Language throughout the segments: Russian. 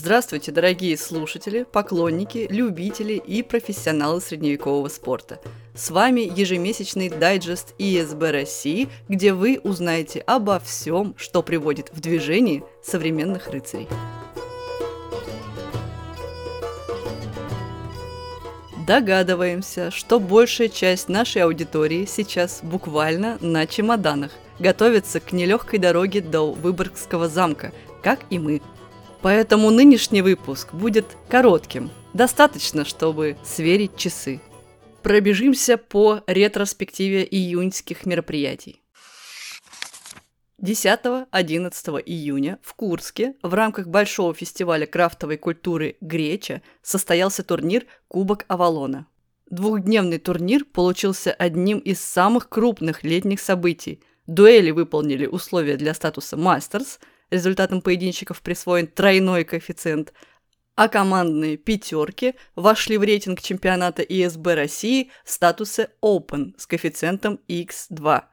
Здравствуйте, дорогие слушатели, поклонники, любители и профессионалы средневекового спорта. С вами ежемесячный дайджест ИСБ России, где вы узнаете обо всем, что приводит в движение современных рыцарей. Догадываемся, что большая часть нашей аудитории сейчас буквально на чемоданах, готовится к нелегкой дороге до Выборгского замка, как и мы. Поэтому нынешний выпуск будет коротким, достаточно, чтобы сверить часы. Пробежимся по ретроспективе июньских мероприятий. 10-11 июня в Курске в рамках большого фестиваля крафтовой культуры «Греча» состоялся турнир «Кубок Авалона». Двухдневный турнир получился одним из самых крупных летних событий. Дуэли выполнили условия для статуса «Мастерс», результатом поединчиков присвоен тройной коэффициент, а командные «пятерки» вошли в рейтинг чемпионата ИСБ России в статусе «Open» с коэффициентом X2 –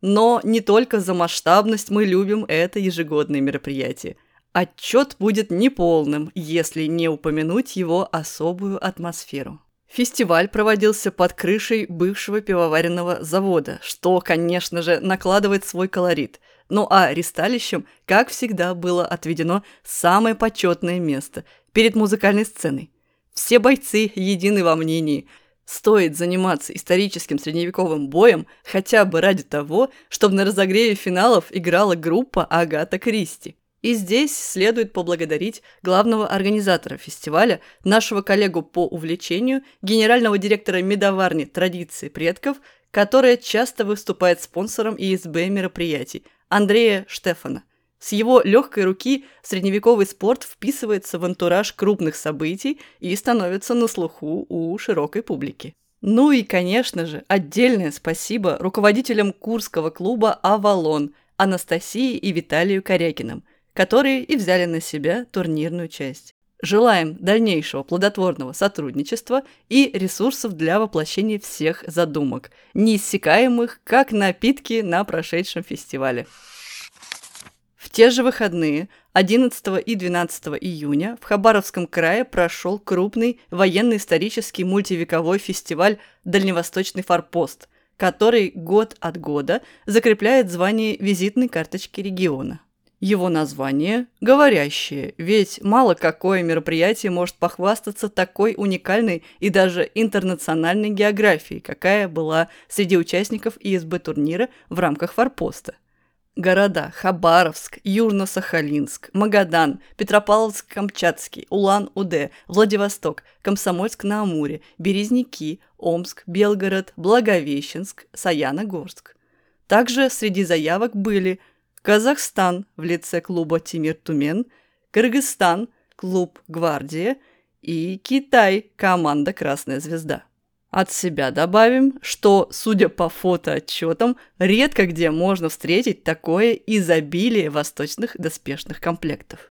но не только за масштабность мы любим это ежегодное мероприятие. Отчет будет неполным, если не упомянуть его особую атмосферу. Фестиваль проводился под крышей бывшего пивоваренного завода, что, конечно же, накладывает свой колорит. Ну а ристалищем, как всегда, было отведено самое почетное место – перед музыкальной сценой. Все бойцы едины во мнении – стоит заниматься историческим средневековым боем хотя бы ради того, чтобы на разогреве финалов играла группа Агата Кристи. И здесь следует поблагодарить главного организатора фестиваля, нашего коллегу по увлечению, генерального директора медоварни «Традиции предков», которая часто выступает спонсором ИСБ мероприятий, Андрея Штефана. С его легкой руки средневековый спорт вписывается в антураж крупных событий и становится на слуху у широкой публики. Ну и, конечно же, отдельное спасибо руководителям Курского клуба «Авалон» Анастасии и Виталию Корякиным, которые и взяли на себя турнирную часть. Желаем дальнейшего плодотворного сотрудничества и ресурсов для воплощения всех задумок, неиссякаемых, как напитки на прошедшем фестивале. В те же выходные, 11 и 12 июня, в Хабаровском крае прошел крупный военно-исторический мультивековой фестиваль «Дальневосточный форпост», который год от года закрепляет звание визитной карточки региона. Его название – говорящее, ведь мало какое мероприятие может похвастаться такой уникальной и даже интернациональной географией, какая была среди участников ИСБ турнира в рамках форпоста – Города Хабаровск, Южно-Сахалинск, Магадан, Петропавловск-Камчатский, Улан-Удэ, Владивосток, Комсомольск-на-Амуре, Березники, Омск, Белгород, Благовещенск, Саяногорск. Также среди заявок были Казахстан в лице клуба Тимир Тумен, Кыргызстан, клуб Гвардия и Китай, команда Красная Звезда. От себя добавим, что, судя по фотоотчетам, редко где можно встретить такое изобилие восточных доспешных комплектов.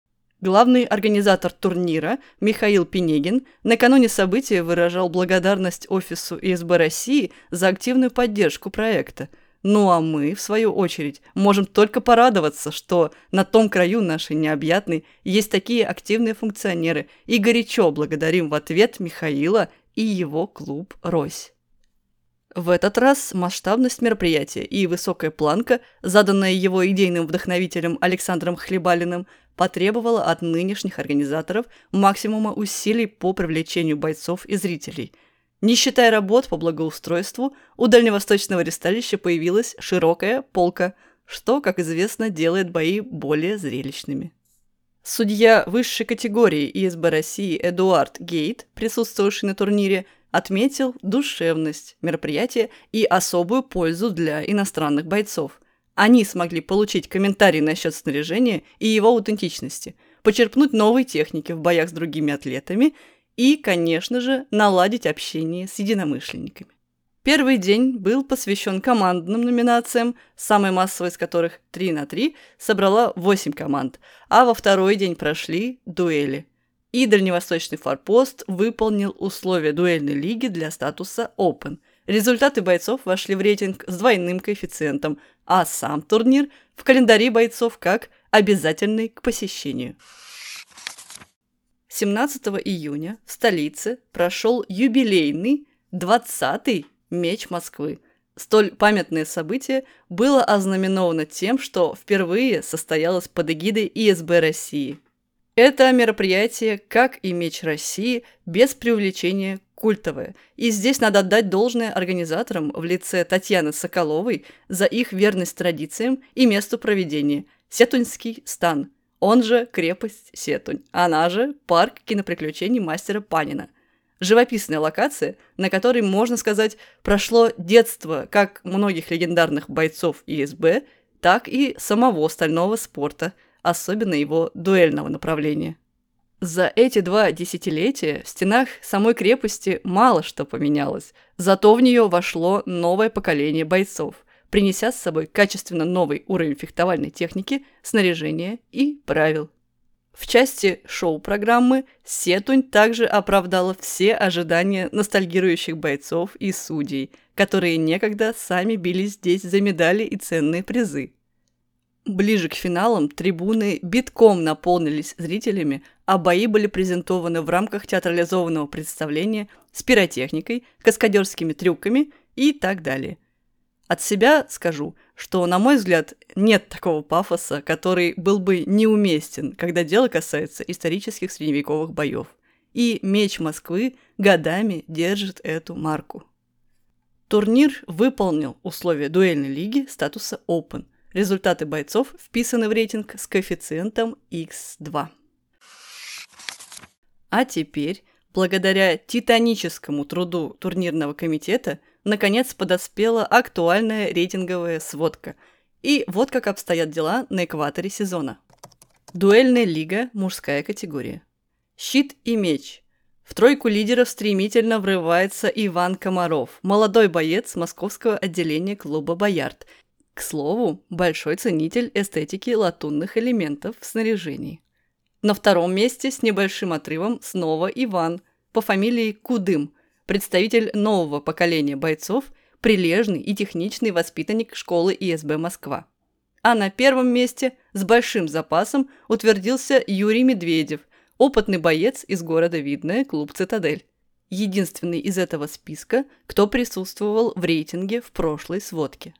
Главный организатор турнира Михаил Пенегин накануне события выражал благодарность офису ИСБ России за активную поддержку проекта. Ну а мы, в свою очередь, можем только порадоваться, что на том краю нашей необъятной есть такие активные функционеры и горячо благодарим в ответ Михаила и его клуб «Рось». В этот раз масштабность мероприятия и высокая планка, заданная его идейным вдохновителем Александром Хлебалиным, потребовала от нынешних организаторов максимума усилий по привлечению бойцов и зрителей. Не считая работ по благоустройству, у дальневосточного ресталища появилась широкая полка, что, как известно, делает бои более зрелищными. Судья высшей категории ИСБ России Эдуард Гейт, присутствовавший на турнире, отметил душевность мероприятия и особую пользу для иностранных бойцов. Они смогли получить комментарии насчет снаряжения и его аутентичности, почерпнуть новые техники в боях с другими атлетами и, конечно же, наладить общение с единомышленниками. Первый день был посвящен командным номинациям, самой массовой из которых 3 на 3 собрала 8 команд, а во второй день прошли дуэли. И дальневосточный форпост выполнил условия дуэльной лиги для статуса Open. Результаты бойцов вошли в рейтинг с двойным коэффициентом, а сам турнир в календаре бойцов как обязательный к посещению. 17 июня в столице прошел юбилейный 20-й меч Москвы. Столь памятное событие было ознаменовано тем, что впервые состоялось под эгидой ИСБ России. Это мероприятие, как и Меч России, без преувеличения культовое. И здесь надо отдать должное организаторам в лице Татьяны Соколовой за их верность традициям и месту проведения – Сетуньский стан – он же крепость Сетунь, она же парк киноприключений мастера Панина. Живописная локация, на которой, можно сказать, прошло детство как многих легендарных бойцов ИСБ, так и самого стального спорта, особенно его дуэльного направления. За эти два десятилетия в стенах самой крепости мало что поменялось, зато в нее вошло новое поколение бойцов – принеся с собой качественно новый уровень фехтовальной техники, снаряжения и правил. В части шоу-программы Сетунь также оправдала все ожидания ностальгирующих бойцов и судей, которые некогда сами бились здесь за медали и ценные призы. Ближе к финалам трибуны битком наполнились зрителями, а бои были презентованы в рамках театрализованного представления с пиротехникой, каскадерскими трюками и так далее – от себя скажу, что, на мой взгляд, нет такого пафоса, который был бы неуместен, когда дело касается исторических средневековых боев. И меч Москвы годами держит эту марку. Турнир выполнил условия дуэльной лиги статуса Open. Результаты бойцов вписаны в рейтинг с коэффициентом x2. А теперь, благодаря титаническому труду турнирного комитета – наконец подоспела актуальная рейтинговая сводка. И вот как обстоят дела на экваторе сезона. Дуэльная лига – мужская категория. Щит и меч. В тройку лидеров стремительно врывается Иван Комаров, молодой боец московского отделения клуба «Боярд». К слову, большой ценитель эстетики латунных элементов в снаряжении. На втором месте с небольшим отрывом снова Иван по фамилии Кудым – представитель нового поколения бойцов, прилежный и техничный воспитанник школы ИСБ Москва. А на первом месте с большим запасом утвердился Юрий Медведев, опытный боец из города Видное, клуб «Цитадель». Единственный из этого списка, кто присутствовал в рейтинге в прошлой сводке.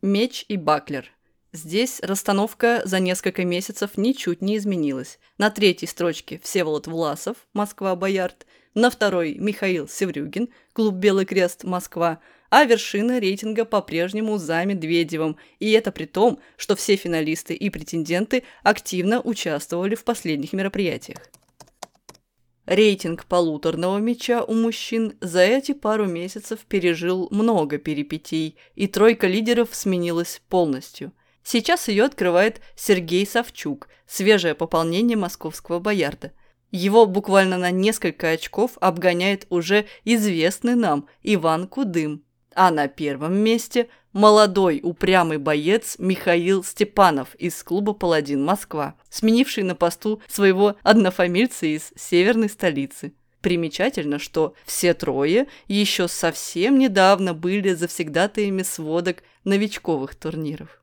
Меч и Баклер. Здесь расстановка за несколько месяцев ничуть не изменилась. На третьей строчке Всеволод Власов, Москва-Боярд – на второй Михаил Севрюгин, клуб «Белый крест. Москва», а вершина рейтинга по-прежнему за Медведевым, и это при том, что все финалисты и претенденты активно участвовали в последних мероприятиях. Рейтинг полуторного мяча у мужчин за эти пару месяцев пережил много перипетий, и тройка лидеров сменилась полностью. Сейчас ее открывает Сергей Савчук, свежее пополнение московского боярда. Его буквально на несколько очков обгоняет уже известный нам Иван Кудым. А на первом месте молодой упрямый боец Михаил Степанов из клуба «Паладин Москва», сменивший на посту своего однофамильца из северной столицы. Примечательно, что все трое еще совсем недавно были завсегдатаями сводок новичковых турниров.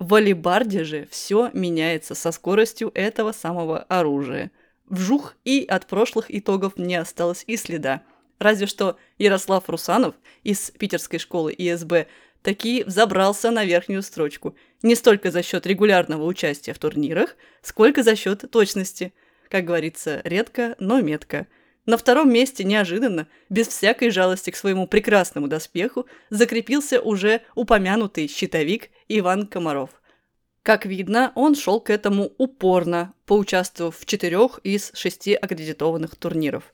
В алибарде же все меняется со скоростью этого самого оружия. Вжух, и от прошлых итогов не осталось и следа. Разве что Ярослав Русанов из питерской школы ИСБ таки взобрался на верхнюю строчку. Не столько за счет регулярного участия в турнирах, сколько за счет точности. Как говорится, редко, но метко. На втором месте неожиданно, без всякой жалости к своему прекрасному доспеху, закрепился уже упомянутый щитовик Иван Комаров. Как видно, он шел к этому упорно, поучаствовав в четырех из шести аккредитованных турниров.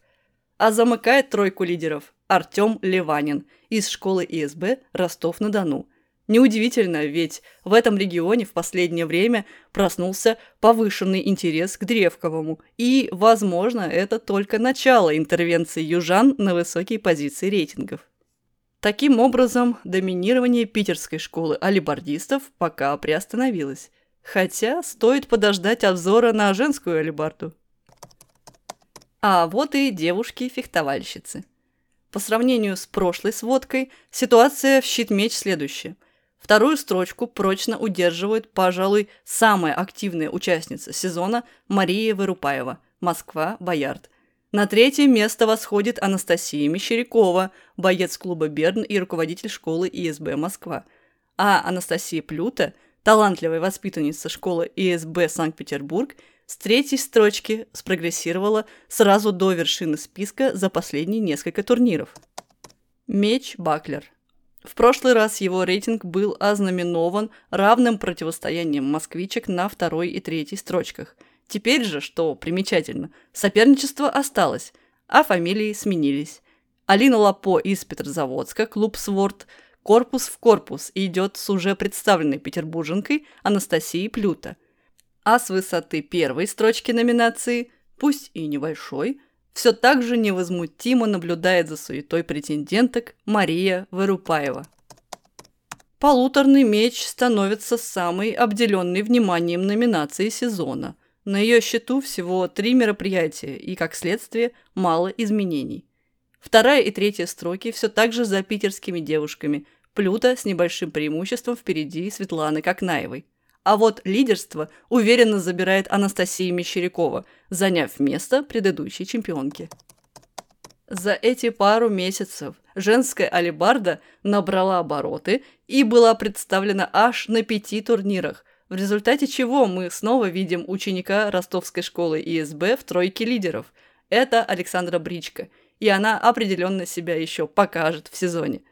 А замыкает тройку лидеров Артем Леванин из школы ИСБ Ростов-на-Дону. Неудивительно, ведь в этом регионе в последнее время проснулся повышенный интерес к Древковому, и, возможно, это только начало интервенции южан на высокие позиции рейтингов. Таким образом, доминирование питерской школы алибардистов пока приостановилось. Хотя стоит подождать обзора на женскую алибарду. А вот и девушки-фехтовальщицы. По сравнению с прошлой сводкой, ситуация в щит-меч следующая. Вторую строчку прочно удерживает, пожалуй, самая активная участница сезона Мария Вырупаева, Москва, Боярд. На третье место восходит Анастасия Мещерякова, боец клуба «Берн» и руководитель школы ИСБ «Москва». А Анастасия Плюта, талантливая воспитанница школы ИСБ Санкт-Петербург, с третьей строчки спрогрессировала сразу до вершины списка за последние несколько турниров. Меч Баклер – в прошлый раз его рейтинг был ознаменован равным противостоянием москвичек на второй и третьей строчках. Теперь же, что примечательно, соперничество осталось, а фамилии сменились. Алина Лапо из Петрозаводска, клуб «Сворд», корпус в корпус идет с уже представленной петербурженкой Анастасией Плюта. А с высоты первой строчки номинации, пусть и небольшой, все так же невозмутимо наблюдает за суетой претенденток Мария Вырупаева. Полуторный меч становится самой обделенной вниманием номинацией сезона. На ее счету всего три мероприятия и, как следствие, мало изменений. Вторая и третья строки все так же за питерскими девушками. Плюта с небольшим преимуществом впереди Светланы Кокнаевой. А вот лидерство уверенно забирает Анастасия Мещерякова, заняв место предыдущей чемпионки. За эти пару месяцев женская алибарда набрала обороты и была представлена аж на пяти турнирах, в результате чего мы снова видим ученика ростовской школы ИСБ в тройке лидеров. Это Александра Бричка, и она определенно себя еще покажет в сезоне.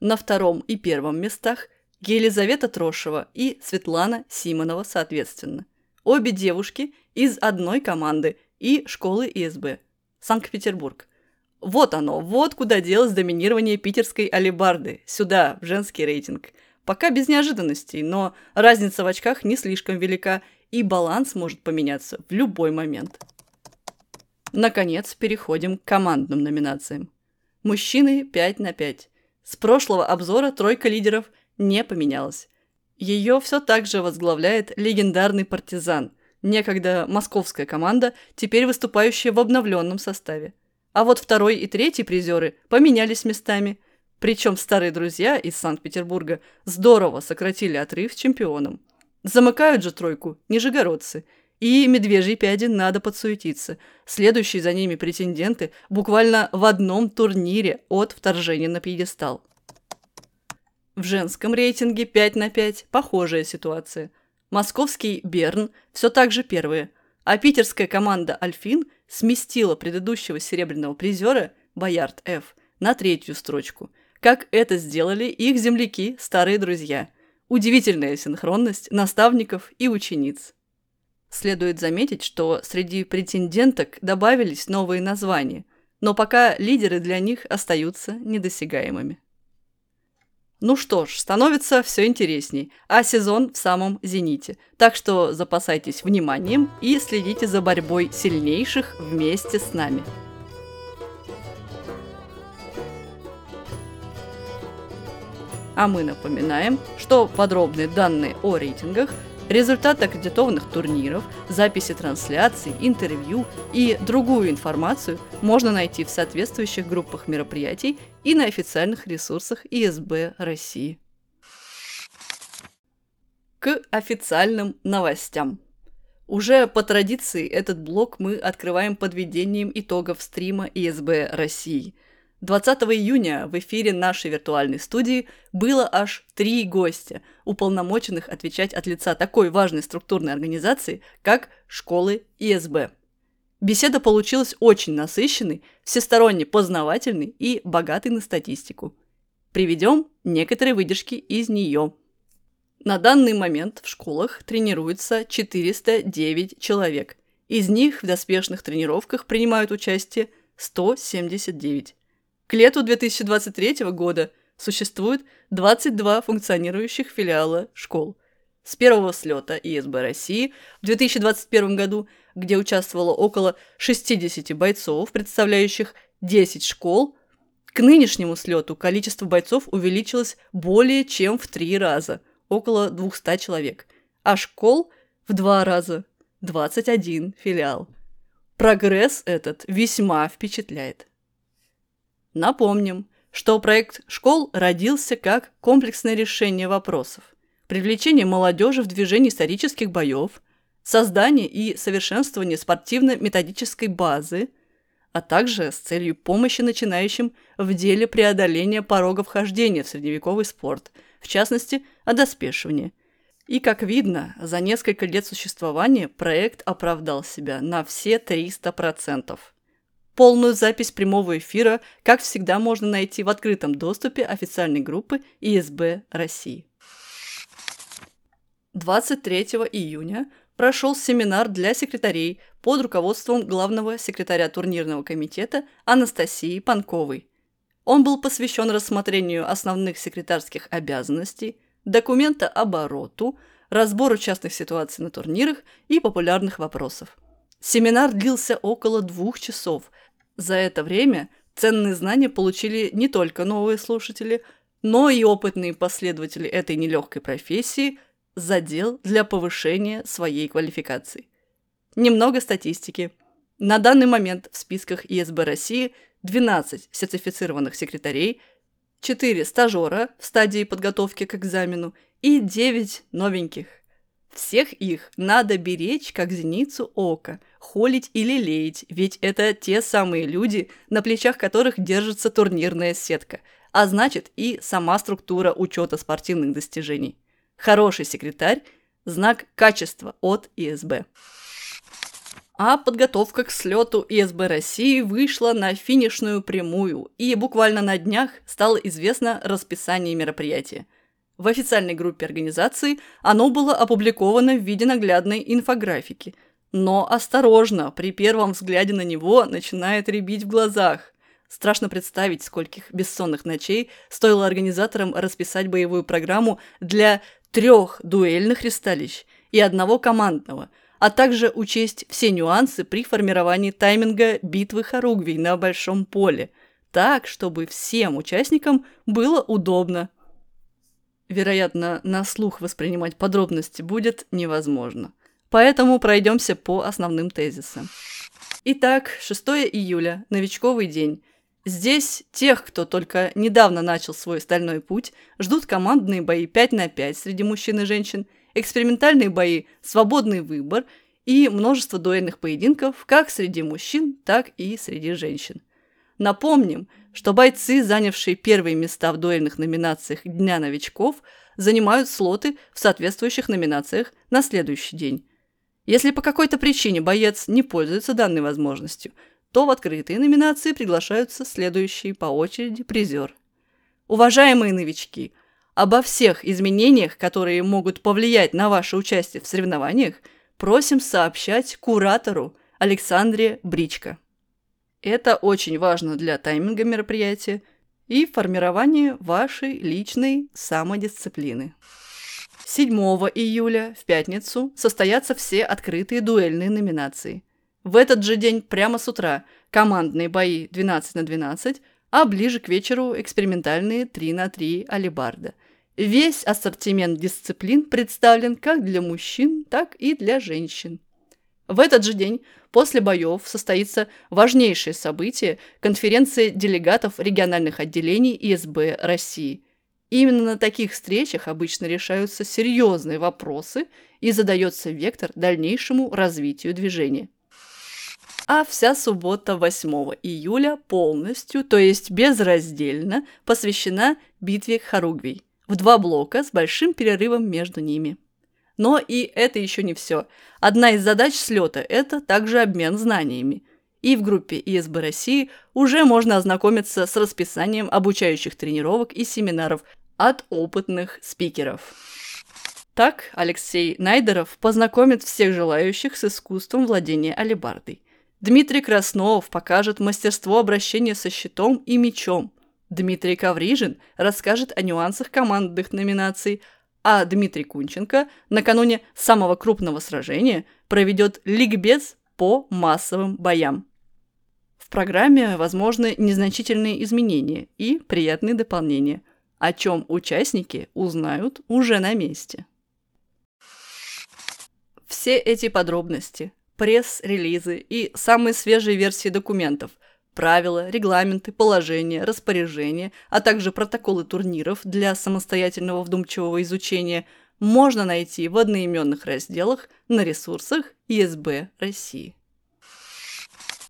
На втором и первом местах Елизавета Трошева и Светлана Симонова, соответственно. Обе девушки из одной команды и школы ИСБ. Санкт-Петербург. Вот оно, вот куда делось доминирование питерской алибарды. Сюда, в женский рейтинг. Пока без неожиданностей, но разница в очках не слишком велика, и баланс может поменяться в любой момент. Наконец, переходим к командным номинациям. Мужчины 5 на 5. С прошлого обзора тройка лидеров не поменялась. Ее все так же возглавляет легендарный партизан, некогда московская команда, теперь выступающая в обновленном составе. А вот второй и третий призеры поменялись местами. Причем старые друзья из Санкт-Петербурга здорово сократили отрыв с чемпионом. Замыкают же тройку нижегородцы. И медвежьей пяди надо подсуетиться. Следующие за ними претенденты буквально в одном турнире от вторжения на пьедестал. В женском рейтинге 5 на 5 похожая ситуация. Московский Берн все так же первые, а питерская команда «Альфин» сместила предыдущего серебряного призера Боярд Ф на третью строчку, как это сделали их земляки, старые друзья. Удивительная синхронность наставников и учениц. Следует заметить, что среди претенденток добавились новые названия, но пока лидеры для них остаются недосягаемыми. Ну что ж, становится все интересней, а сезон в самом зените. Так что запасайтесь вниманием и следите за борьбой сильнейших вместе с нами. А мы напоминаем, что подробные данные о рейтингах Результаты аккредитованных турниров, записи трансляций, интервью и другую информацию можно найти в соответствующих группах мероприятий и на официальных ресурсах ИСБ России. К официальным новостям. Уже по традиции этот блок мы открываем подведением итогов стрима ИСБ России – 20 июня в эфире нашей виртуальной студии было аж три гостя, уполномоченных отвечать от лица такой важной структурной организации, как школы ИСБ. Беседа получилась очень насыщенной, всесторонне познавательной и богатой на статистику. Приведем некоторые выдержки из нее. На данный момент в школах тренируется 409 человек. Из них в доспешных тренировках принимают участие 179. К лету 2023 года существует 22 функционирующих филиала школ. С первого слета ИСБ России в 2021 году, где участвовало около 60 бойцов, представляющих 10 школ, к нынешнему слету количество бойцов увеличилось более чем в три раза, около 200 человек, а школ в два раза, 21 филиал. Прогресс этот весьма впечатляет. Напомним, что проект школ родился как комплексное решение вопросов. Привлечение молодежи в движение исторических боев, создание и совершенствование спортивно-методической базы, а также с целью помощи начинающим в деле преодоления порога вхождения в средневековый спорт, в частности, одоспешивания. И, как видно, за несколько лет существования проект оправдал себя на все 300%. Полную запись прямого эфира, как всегда, можно найти в открытом доступе официальной группы ИСБ России. 23 июня прошел семинар для секретарей под руководством главного секретаря турнирного комитета Анастасии Панковой. Он был посвящен рассмотрению основных секретарских обязанностей, документа обороту, разбору частных ситуаций на турнирах и популярных вопросов. Семинар длился около двух часов. За это время ценные знания получили не только новые слушатели, но и опытные последователи этой нелегкой профессии – задел для повышения своей квалификации. Немного статистики. На данный момент в списках ИСБ России 12 сертифицированных секретарей, 4 стажера в стадии подготовки к экзамену и 9 новеньких. Всех их надо беречь, как зеницу ока, холить или леять, ведь это те самые люди, на плечах которых держится турнирная сетка, а значит и сама структура учета спортивных достижений. Хороший секретарь – знак качества от ИСБ. А подготовка к слету ИСБ России вышла на финишную прямую, и буквально на днях стало известно расписание мероприятия. В официальной группе организации оно было опубликовано в виде наглядной инфографики. Но осторожно, при первом взгляде на него начинает рябить в глазах. Страшно представить, скольких бессонных ночей стоило организаторам расписать боевую программу для трех дуэльных ристалищ и одного командного, а также учесть все нюансы при формировании тайминга битвы хоругвий на большом поле, так, чтобы всем участникам было удобно. Вероятно, на слух воспринимать подробности будет невозможно. Поэтому пройдемся по основным тезисам. Итак, 6 июля, новичковый день – Здесь тех, кто только недавно начал свой стальной путь, ждут командные бои 5 на 5 среди мужчин и женщин, экспериментальные бои «Свободный выбор» и множество дуэльных поединков как среди мужчин, так и среди женщин. Напомним, что бойцы, занявшие первые места в дуэльных номинациях Дня новичков, занимают слоты в соответствующих номинациях на следующий день. Если по какой-то причине боец не пользуется данной возможностью – то в открытые номинации приглашаются следующие по очереди призер. Уважаемые новички, обо всех изменениях, которые могут повлиять на ваше участие в соревнованиях, просим сообщать куратору Александре Бричко. Это очень важно для тайминга мероприятия и формирования вашей личной самодисциплины. 7 июля в пятницу состоятся все открытые дуэльные номинации. В этот же день, прямо с утра, командные бои 12 на 12, а ближе к вечеру экспериментальные 3 на 3 алибарда. Весь ассортимент дисциплин представлен как для мужчин, так и для женщин. В этот же день после боев состоится важнейшее событие – конференция делегатов региональных отделений ИСБ России. Именно на таких встречах обычно решаются серьезные вопросы и задается вектор дальнейшему развитию движения а вся суббота 8 июля полностью, то есть безраздельно, посвящена битве Харугвий в два блока с большим перерывом между ними. Но и это еще не все. Одна из задач слета – это также обмен знаниями. И в группе ИСБ России уже можно ознакомиться с расписанием обучающих тренировок и семинаров от опытных спикеров. Так Алексей Найдеров познакомит всех желающих с искусством владения алебардой. Дмитрий Краснов покажет мастерство обращения со щитом и мечом. Дмитрий Коврижин расскажет о нюансах командных номинаций, а Дмитрий Кунченко накануне самого крупного сражения проведет ликбез по массовым боям. В программе возможны незначительные изменения и приятные дополнения, о чем участники узнают уже на месте. Все эти подробности пресс-релизы и самые свежие версии документов правила, регламенты, положения, распоряжения, а также протоколы турниров для самостоятельного вдумчивого изучения можно найти в одноименных разделах на ресурсах ИСБ России.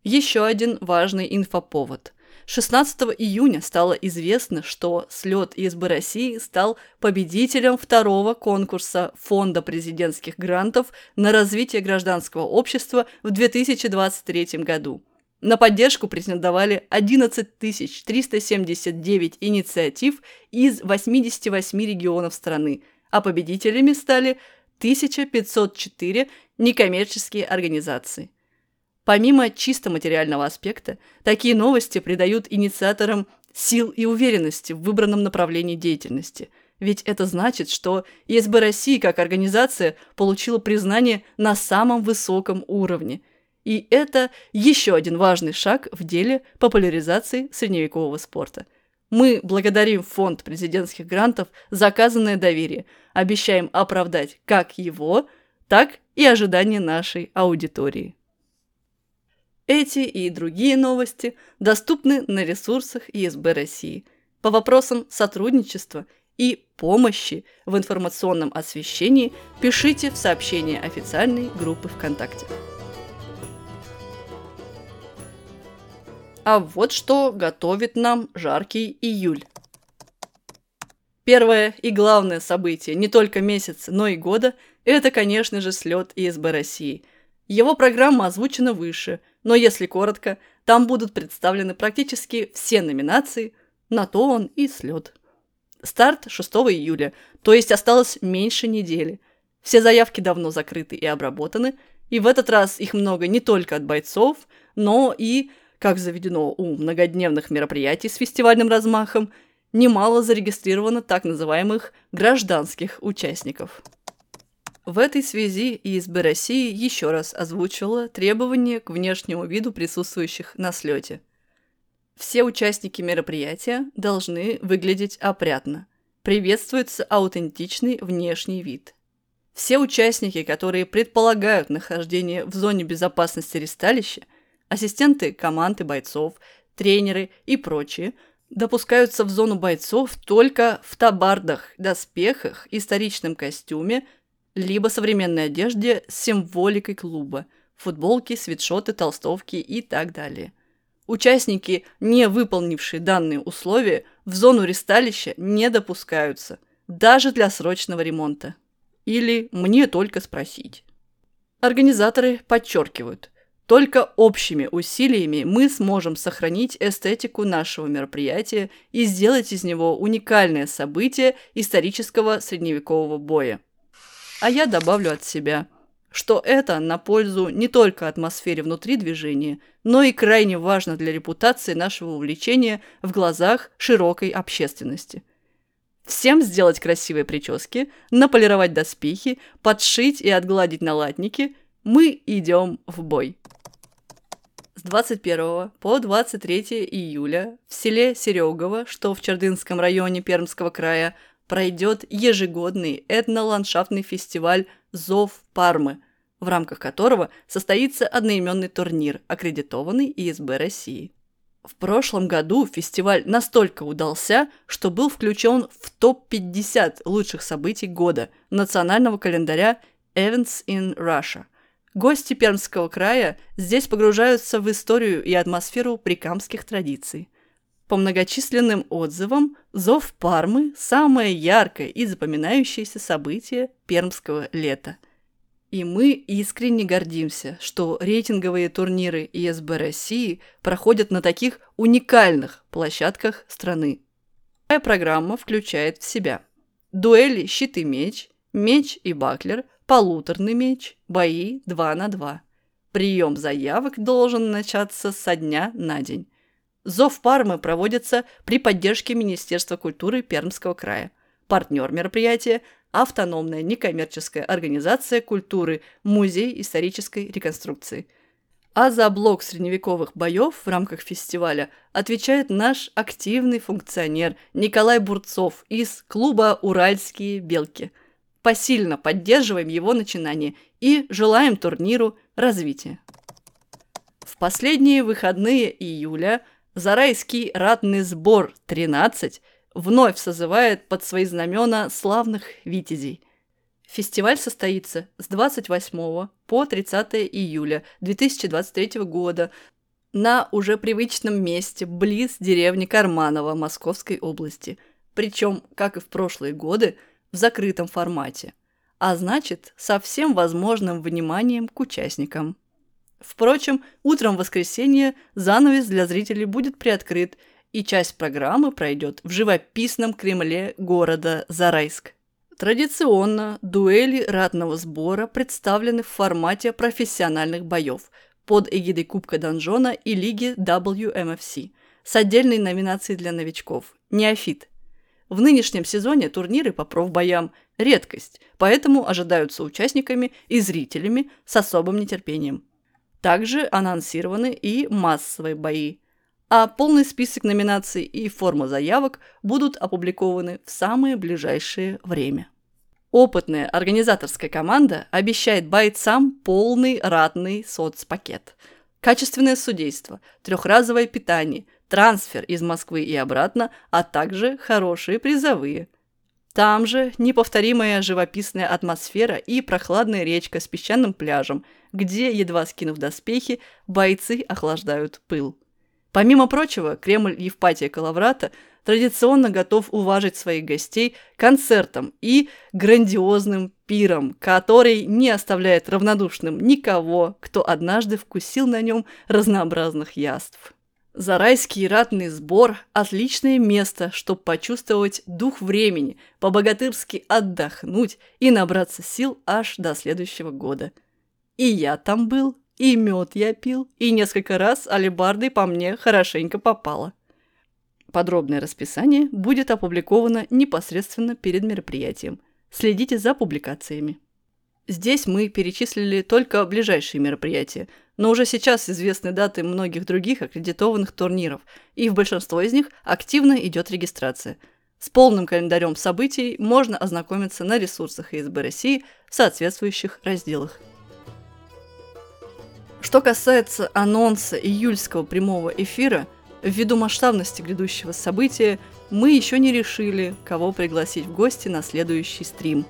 Еще один важный инфоповод. 16 июня стало известно, что слет ИСБ России стал победителем второго конкурса Фонда президентских грантов на развитие гражданского общества в 2023 году. На поддержку претендовали 11 379 инициатив из 88 регионов страны, а победителями стали 1504 некоммерческие организации. Помимо чисто материального аспекта, такие новости придают инициаторам сил и уверенности в выбранном направлении деятельности. Ведь это значит, что ИСБ России как организация получила признание на самом высоком уровне. И это еще один важный шаг в деле популяризации средневекового спорта. Мы благодарим Фонд президентских грантов за оказанное доверие, обещаем оправдать как его, так и ожидания нашей аудитории. Эти и другие новости доступны на ресурсах ИСБ России по вопросам сотрудничества и помощи в информационном освещении пишите в сообщение официальной группы ВКонтакте. А вот что готовит нам жаркий июль. Первое и главное событие не только месяца, но и года – это, конечно же, слет ИСБ России. Его программа озвучена выше – но если коротко, там будут представлены практически все номинации, на то он и слет. Старт 6 июля, то есть осталось меньше недели. Все заявки давно закрыты и обработаны, и в этот раз их много не только от бойцов, но и, как заведено у многодневных мероприятий с фестивальным размахом, немало зарегистрировано так называемых гражданских участников. В этой связи ИСБ России еще раз озвучила требования к внешнему виду присутствующих на слете. Все участники мероприятия должны выглядеть опрятно. Приветствуется аутентичный внешний вид. Все участники, которые предполагают нахождение в зоне безопасности ресталища, ассистенты команды бойцов, тренеры и прочие, допускаются в зону бойцов только в табардах, доспехах, историчном костюме, либо современной одежде с символикой клуба, футболки, свитшоты, толстовки и так далее. Участники, не выполнившие данные условия, в зону ресталища не допускаются, даже для срочного ремонта. Или «мне только спросить». Организаторы подчеркивают, только общими усилиями мы сможем сохранить эстетику нашего мероприятия и сделать из него уникальное событие исторического средневекового боя. А я добавлю от себя, что это на пользу не только атмосфере внутри движения, но и крайне важно для репутации нашего увлечения в глазах широкой общественности. Всем сделать красивые прически, наполировать доспехи, подшить и отгладить налатники. Мы идем в бой. С 21 по 23 июля в селе Серегово, что в Чердынском районе Пермского края, пройдет ежегодный этноландшафтный фестиваль «Зов Пармы», в рамках которого состоится одноименный турнир, аккредитованный ИСБ России. В прошлом году фестиваль настолько удался, что был включен в топ-50 лучших событий года национального календаря Events in Russia. Гости Пермского края здесь погружаются в историю и атмосферу прикамских традиций – по многочисленным отзывам, зов Пармы – самое яркое и запоминающееся событие пермского лета. И мы искренне гордимся, что рейтинговые турниры ИСБ России проходят на таких уникальных площадках страны. Такая программа включает в себя дуэли щит и меч, меч и баклер, полуторный меч, бои 2 на 2. Прием заявок должен начаться со дня на день. Зов Пармы проводится при поддержке Министерства культуры Пермского края. Партнер мероприятия – автономная некоммерческая организация культуры Музей исторической реконструкции. А за блок средневековых боев в рамках фестиваля отвечает наш активный функционер Николай Бурцов из клуба «Уральские белки». Посильно поддерживаем его начинание и желаем турниру развития. В последние выходные июля Зарайский ратный сбор 13 вновь созывает под свои знамена славных витязей. Фестиваль состоится с 28 по 30 июля 2023 года на уже привычном месте близ деревни Карманово Московской области. Причем, как и в прошлые годы, в закрытом формате. А значит, со всем возможным вниманием к участникам. Впрочем, утром в воскресенье занавес для зрителей будет приоткрыт, и часть программы пройдет в живописном Кремле города Зарайск. Традиционно дуэли ратного сбора представлены в формате профессиональных боев под эгидой Кубка Донжона и Лиги WMFC с отдельной номинацией для новичков – «Неофит». В нынешнем сезоне турниры по профбоям – редкость, поэтому ожидаются участниками и зрителями с особым нетерпением. Также анонсированы и массовые бои, а полный список номинаций и форма заявок будут опубликованы в самое ближайшее время. Опытная организаторская команда обещает бойцам полный ратный соцпакет. Качественное судейство, трехразовое питание, трансфер из Москвы и обратно, а также хорошие призовые. Там же неповторимая живописная атмосфера и прохладная речка с песчаным пляжем, где, едва скинув доспехи, бойцы охлаждают пыл. Помимо прочего, Кремль Евпатия Калаврата традиционно готов уважить своих гостей концертом и грандиозным пиром, который не оставляет равнодушным никого, кто однажды вкусил на нем разнообразных яств. Зарайский ратный сбор – отличное место, чтобы почувствовать дух времени, по-богатырски отдохнуть и набраться сил аж до следующего года. И я там был, и мед я пил, и несколько раз алебардой по мне хорошенько попало. Подробное расписание будет опубликовано непосредственно перед мероприятием. Следите за публикациями. Здесь мы перечислили только ближайшие мероприятия, но уже сейчас известны даты многих других аккредитованных турниров, и в большинство из них активно идет регистрация. С полным календарем событий можно ознакомиться на ресурсах ИСБ России в соответствующих разделах. Что касается анонса июльского прямого эфира, ввиду масштабности грядущего события, мы еще не решили, кого пригласить в гости на следующий стрим.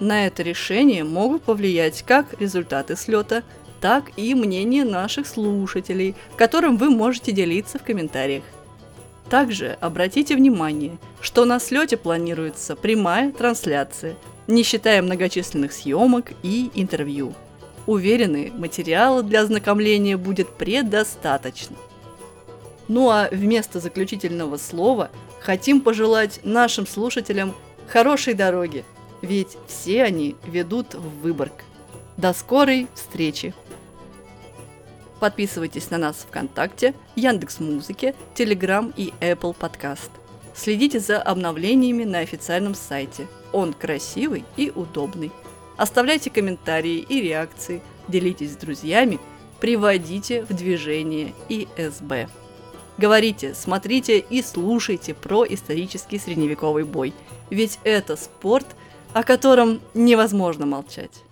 На это решение могут повлиять как результаты слета, так и мнение наших слушателей, которым вы можете делиться в комментариях. Также обратите внимание, что на слете планируется прямая трансляция, не считая многочисленных съемок и интервью. Уверены, материала для ознакомления будет предостаточно. Ну а вместо заключительного слова хотим пожелать нашим слушателям хорошей дороги, ведь все они ведут в Выборг. До скорой встречи! Подписывайтесь на нас ВКонтакте, Яндекс Музыке, Телеграм и Apple Podcast. Следите за обновлениями на официальном сайте. Он красивый и удобный. Оставляйте комментарии и реакции, делитесь с друзьями, приводите в движение ИСБ. Говорите, смотрите и слушайте про исторический средневековый бой, ведь это спорт, о котором невозможно молчать.